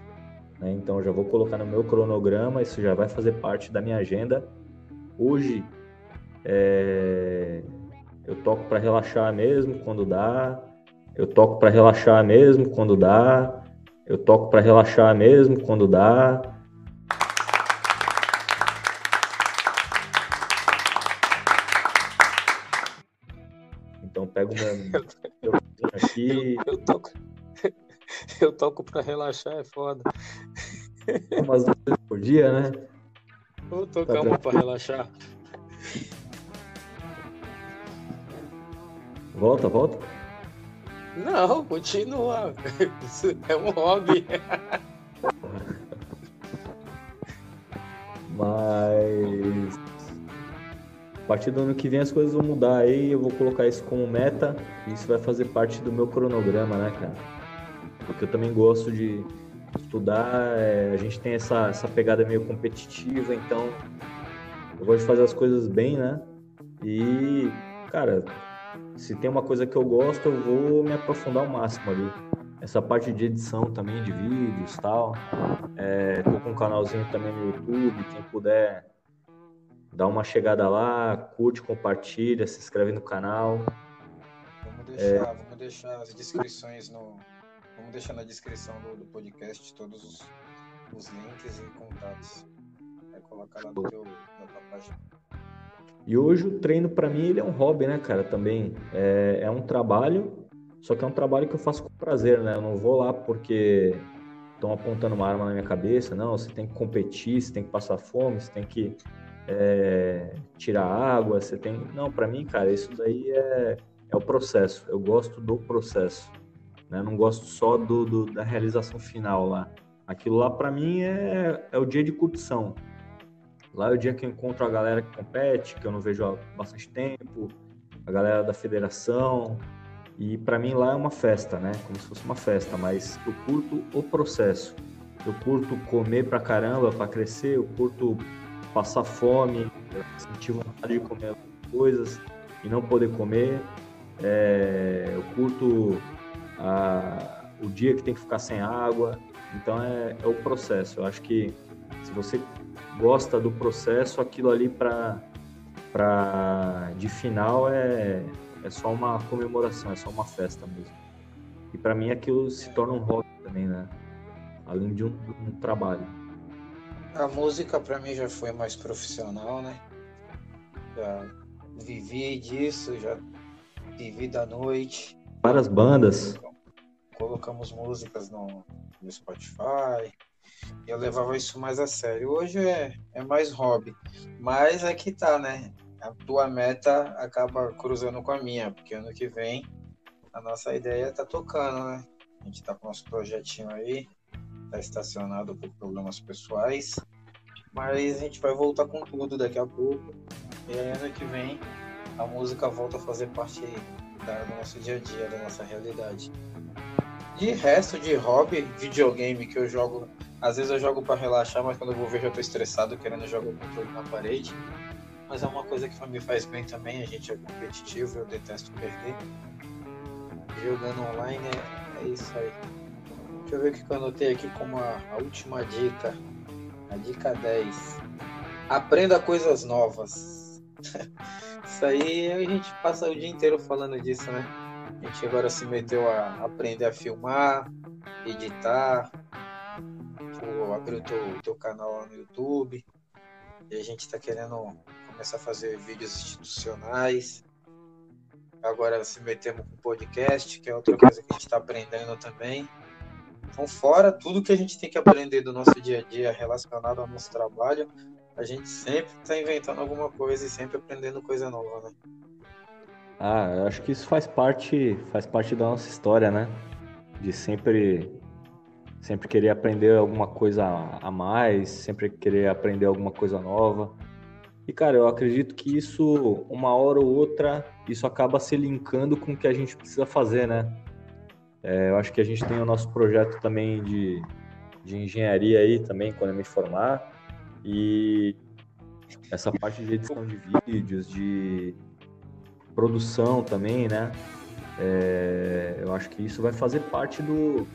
Né? Então já vou colocar no meu cronograma, isso já vai fazer parte da minha agenda. Hoje é... eu toco para relaxar mesmo quando dá. Eu toco para relaxar mesmo quando dá. Eu toco para relaxar mesmo quando dá. Então pego meu, aqui. Eu, eu toco. Eu toco pra relaxar, é foda. Umas duas vezes por dia, né? Vou tocar tá uma pra relaxar. Volta, volta. Não, continua. Isso é um hobby. Mas a partir do ano que vem as coisas vão mudar aí, eu vou colocar isso como meta e isso vai fazer parte do meu cronograma, né, cara? Porque eu também gosto de estudar, é, a gente tem essa, essa pegada meio competitiva, então eu gosto de fazer as coisas bem, né? E, cara, se tem uma coisa que eu gosto, eu vou me aprofundar ao máximo ali. Essa parte de edição também, de vídeos tal. É, tô com um canalzinho também no YouTube, quem puder dá uma chegada lá, curte, compartilha, se inscreve no canal. Vamos deixar, é... vamos deixar as descrições no, Vamos deixar na descrição do, do podcast todos os, os, links e contatos. É colocar lá no teu, na tua página. E hoje o treino para mim ele é um hobby, né, cara? Também é, é, um trabalho, só que é um trabalho que eu faço com prazer, né? Eu não vou lá porque estão apontando uma arma na minha cabeça. Não, você tem que competir, você tem que passar fome, você tem que é, tirar água, você tem. Não, para mim, cara, isso daí é, é o processo. Eu gosto do processo. Né? Não gosto só do, do, da realização final lá. Aquilo lá, para mim, é, é o dia de curtição. Lá é o dia que eu encontro a galera que compete, que eu não vejo há bastante tempo, a galera da federação. E para mim lá é uma festa, né? Como se fosse uma festa, mas eu curto o processo. Eu curto comer pra caramba, para crescer, eu curto passar fome, sentir vontade de comer coisas e não poder comer. É, eu curto o dia que tem que ficar sem água. Então é, é o processo. Eu acho que se você gosta do processo, aquilo ali para para de final é é só uma comemoração, é só uma festa mesmo. E para mim aquilo se torna um hobby também, né? Além de um, um trabalho. A música para mim já foi mais profissional, né? Já vivi disso, já vivi da noite. Várias bandas. Colocamos músicas no, no Spotify. E eu levava isso mais a sério. Hoje é, é mais hobby. Mas é que tá, né? A tua meta acaba cruzando com a minha, porque ano que vem a nossa ideia tá tocando, né? A gente tá com nosso projetinho aí, tá estacionado por problemas pessoais, mas a gente vai voltar com tudo daqui a pouco. E aí, ano que vem a música volta a fazer parte da, do nosso dia a dia, da nossa realidade. De resto, de hobby, videogame que eu jogo, às vezes eu jogo para relaxar, mas quando eu vou ver já tô estressado querendo jogar o controle na parede. Mas é uma coisa que me faz bem também, a gente é competitivo, eu detesto perder. Jogando online é, é isso aí. Deixa eu ver o que eu anotei aqui como a, a última dica. A dica 10. Aprenda coisas novas. Isso aí a gente passa o dia inteiro falando disso, né? A gente agora se meteu a aprender a filmar, editar, abrir o teu, teu canal no YouTube. E a gente está querendo começar a fazer vídeos institucionais. Agora se metemos com podcast, que é outra coisa que a gente está aprendendo também. Então, fora tudo que a gente tem que aprender do nosso dia a dia relacionado ao nosso trabalho, a gente sempre está inventando alguma coisa e sempre aprendendo coisa nova, né? Ah, eu acho que isso faz parte, faz parte da nossa história, né? De sempre, sempre querer aprender alguma coisa a mais, sempre querer aprender alguma coisa nova. E, cara, eu acredito que isso, uma hora ou outra, isso acaba se linkando com o que a gente precisa fazer, né? É, eu acho que a gente tem o nosso projeto também de, de engenharia aí também, quando eu me formar. E essa parte de edição de vídeos, de produção também, né? É, eu acho que isso vai fazer parte do.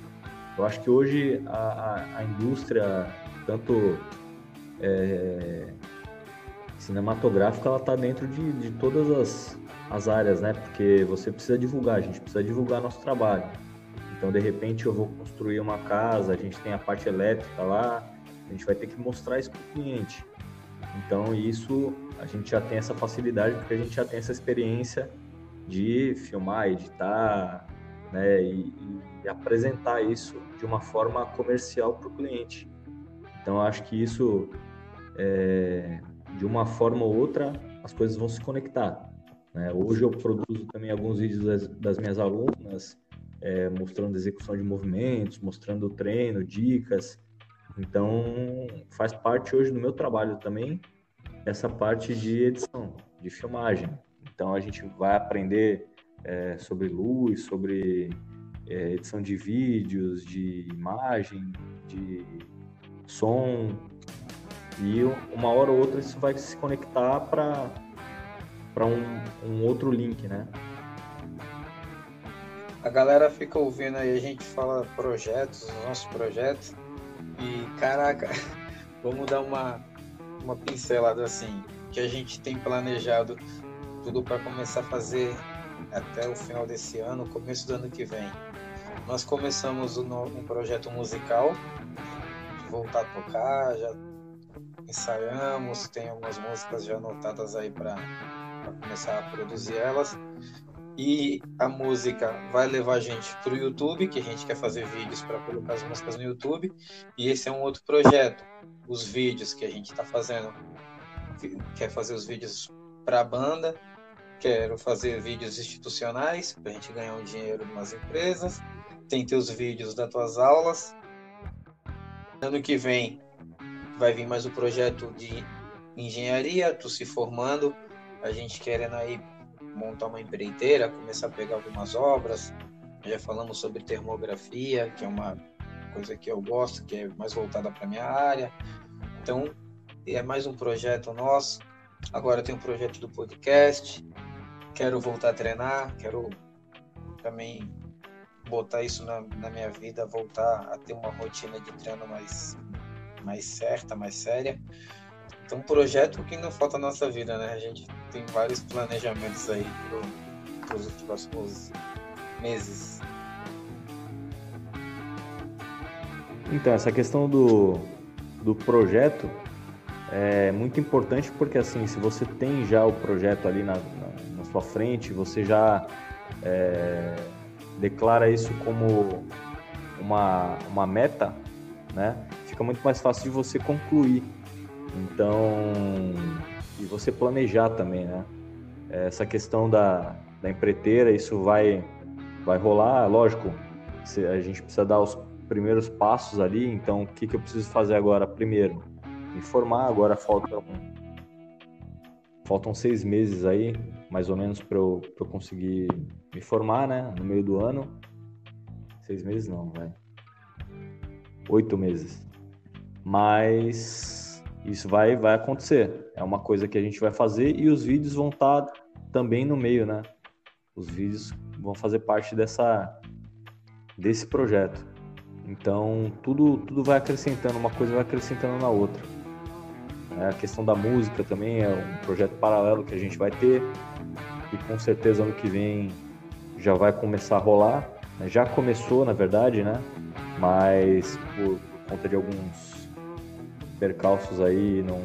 Eu acho que hoje a, a, a indústria, tanto é, cinematográfica, ela está dentro de, de todas as, as áreas, né? Porque você precisa divulgar, a gente precisa divulgar nosso trabalho. Então, de repente, eu vou construir uma casa, a gente tem a parte elétrica lá, a gente vai ter que mostrar isso para o cliente. Então, isso a gente já tem essa facilidade porque a gente já tem essa experiência de filmar, editar, né, e, e apresentar isso de uma forma comercial para o cliente. Então, acho que isso, é, de uma forma ou outra, as coisas vão se conectar. Né? Hoje eu produzo também alguns vídeos das, das minhas alunas, é, mostrando execução de movimentos, mostrando treino, dicas. Então, faz parte hoje do meu trabalho também essa parte de edição, de filmagem. Então, a gente vai aprender é, sobre luz, sobre é, edição de vídeos, de imagem, de som. E uma hora ou outra isso vai se conectar para um, um outro link, né? A galera fica ouvindo aí, a gente fala projetos, os nossos projetos, e caraca, vamos dar uma, uma pincelada assim, que a gente tem planejado tudo para começar a fazer até o final desse ano, começo do ano que vem. Nós começamos um, um projeto musical, de voltar a tocar, já ensaiamos, tem algumas músicas já anotadas aí para começar a produzir elas. E a música vai levar a gente para o YouTube, que a gente quer fazer vídeos para colocar as músicas no YouTube. E esse é um outro projeto. Os vídeos que a gente está fazendo, quer fazer os vídeos para a banda, quero fazer vídeos institucionais para a gente ganhar um dinheiro umas empresas. Tem teus vídeos das tuas aulas. Ano que vem vai vir mais o um projeto de engenharia, tu se formando, a gente querendo aí montar uma empreiteira, começar a pegar algumas obras. Já falamos sobre termografia, que é uma coisa que eu gosto, que é mais voltada para minha área. Então, é mais um projeto nosso. Agora tem um projeto do podcast. Quero voltar a treinar, quero também botar isso na, na minha vida, voltar a ter uma rotina de treino mais, mais certa, mais séria. Então, projeto que não falta na nossa vida, né? A gente tem vários planejamentos aí para os próximos meses. Então, essa questão do, do projeto é muito importante porque, assim, se você tem já o projeto ali na, na, na sua frente, você já é, declara isso como uma, uma meta, né? Fica muito mais fácil de você concluir. Então, e você planejar também, né? Essa questão da, da empreiteira, isso vai, vai rolar, lógico, a gente precisa dar os primeiros passos ali, então o que, que eu preciso fazer agora? Primeiro, me formar, agora faltam, faltam seis meses aí, mais ou menos, para eu, eu conseguir me formar, né? No meio do ano. Seis meses não, vai. Oito meses. Mas isso vai, vai acontecer. É uma coisa que a gente vai fazer e os vídeos vão estar tá também no meio, né? Os vídeos vão fazer parte dessa, desse projeto. Então, tudo, tudo vai acrescentando, uma coisa vai acrescentando na outra. É, a questão da música também é um projeto paralelo que a gente vai ter e com certeza ano que vem já vai começar a rolar. Já começou, na verdade, né? Mas por, por conta de alguns percalços aí não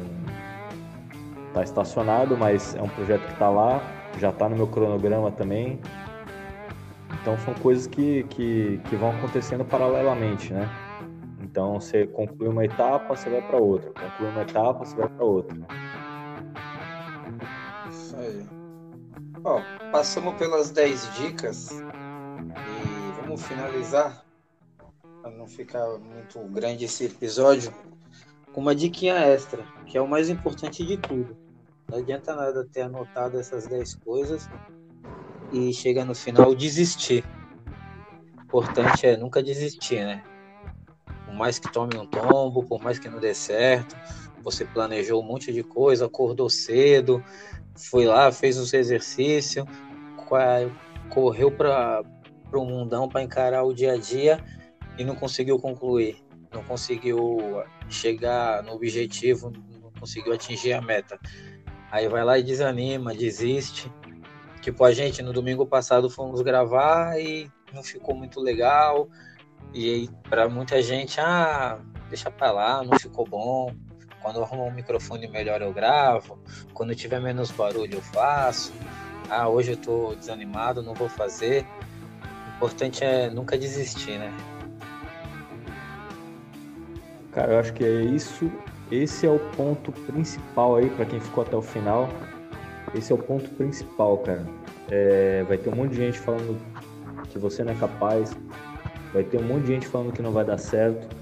está estacionado, mas é um projeto que está lá, já está no meu cronograma também. Então são coisas que, que, que vão acontecendo paralelamente, né? Então você conclui uma etapa, você vai para outra, conclui uma etapa, você vai para outra. Isso aí. Ó, passamos pelas 10 dicas e vamos finalizar para não ficar muito grande esse episódio com uma diquinha extra, que é o mais importante de tudo. Não adianta nada ter anotado essas 10 coisas e chegar no final desistir. O importante é nunca desistir, né? Por mais que tome um tombo, por mais que não dê certo, você planejou um monte de coisa, acordou cedo, foi lá, fez os exercícios, correu para o mundão para encarar o dia a dia e não conseguiu concluir, não conseguiu chegar no objetivo, não conseguiu atingir a meta. Aí vai lá e desanima, desiste. Tipo, a gente no domingo passado fomos gravar e não ficou muito legal. E para muita gente, ah, deixa para lá, não ficou bom. Quando eu arrumar um microfone melhor eu gravo. Quando tiver menos barulho eu faço. Ah, hoje eu tô desanimado, não vou fazer. O importante é nunca desistir, né? Cara, eu acho que é isso. Esse é o ponto principal aí para quem ficou até o final. Esse é o ponto principal, cara. É, vai ter um monte de gente falando que você não é capaz. Vai ter um monte de gente falando que não vai dar certo.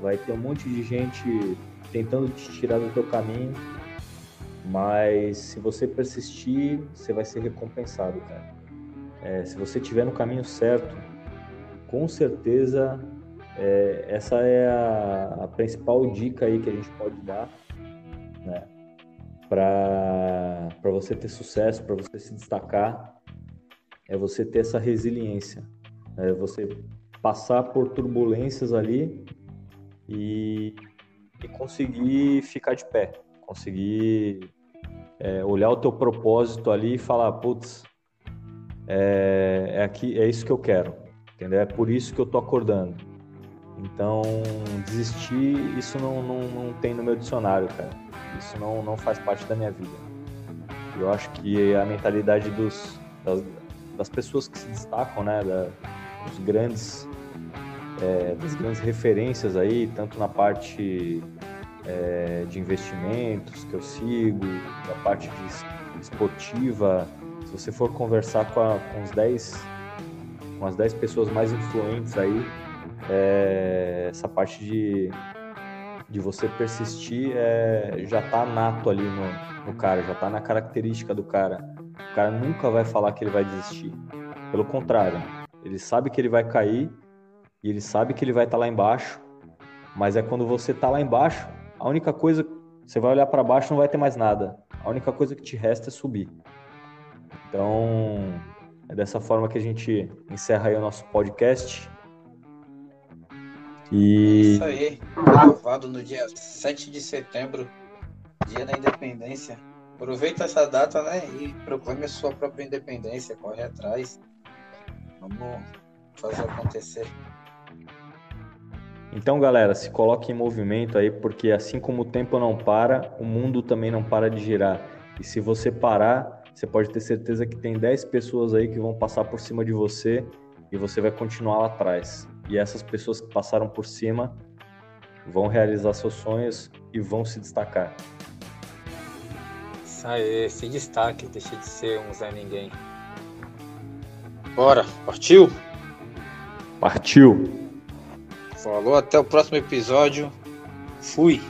Vai ter um monte de gente tentando te tirar do teu caminho, mas se você persistir, você vai ser recompensado, cara. É, se você estiver no caminho certo, com certeza é, essa é a, a, principal dica aí que a gente pode dar, né? Para você ter sucesso, para você se destacar, é você ter essa resiliência, é você passar por turbulências ali e e conseguir ficar de pé, conseguir é, olhar o teu propósito ali e falar, putz, é, é, aqui, é isso que eu quero, entendeu? É por isso que eu tô acordando. Então, desistir, isso não, não, não tem no meu dicionário, cara. Isso não, não faz parte da minha vida. Eu acho que a mentalidade dos, das, das pessoas que se destacam, né, da, dos grandes é, das grandes referências aí, tanto na parte é, de investimentos que eu sigo, na parte de esportiva. Se você for conversar com, a, com, os 10, com as 10 pessoas mais influentes aí, é, essa parte de, de você persistir é, já tá nato ali no, no cara, já tá na característica do cara. O cara nunca vai falar que ele vai desistir. Pelo contrário, ele sabe que ele vai cair e ele sabe que ele vai estar tá lá embaixo, mas é quando você tá lá embaixo, a única coisa, você vai olhar para baixo não vai ter mais nada. A única coisa que te resta é subir. Então, é dessa forma que a gente encerra aí o nosso podcast. E... Isso aí, gravado no dia 7 de setembro, dia da independência. Aproveita essa data, né? E proclame a sua própria independência, corre atrás. Vamos fazer acontecer. Então, galera, se coloque em movimento aí, porque assim como o tempo não para, o mundo também não para de girar. E se você parar, você pode ter certeza que tem 10 pessoas aí que vão passar por cima de você e você vai continuar lá atrás. E essas pessoas que passaram por cima vão realizar seus sonhos e vão se destacar. Isso aí, se destaque, deixa de ser um Zé Ninguém. Bora, partiu? Partiu! Falou, até o próximo episódio. Fui!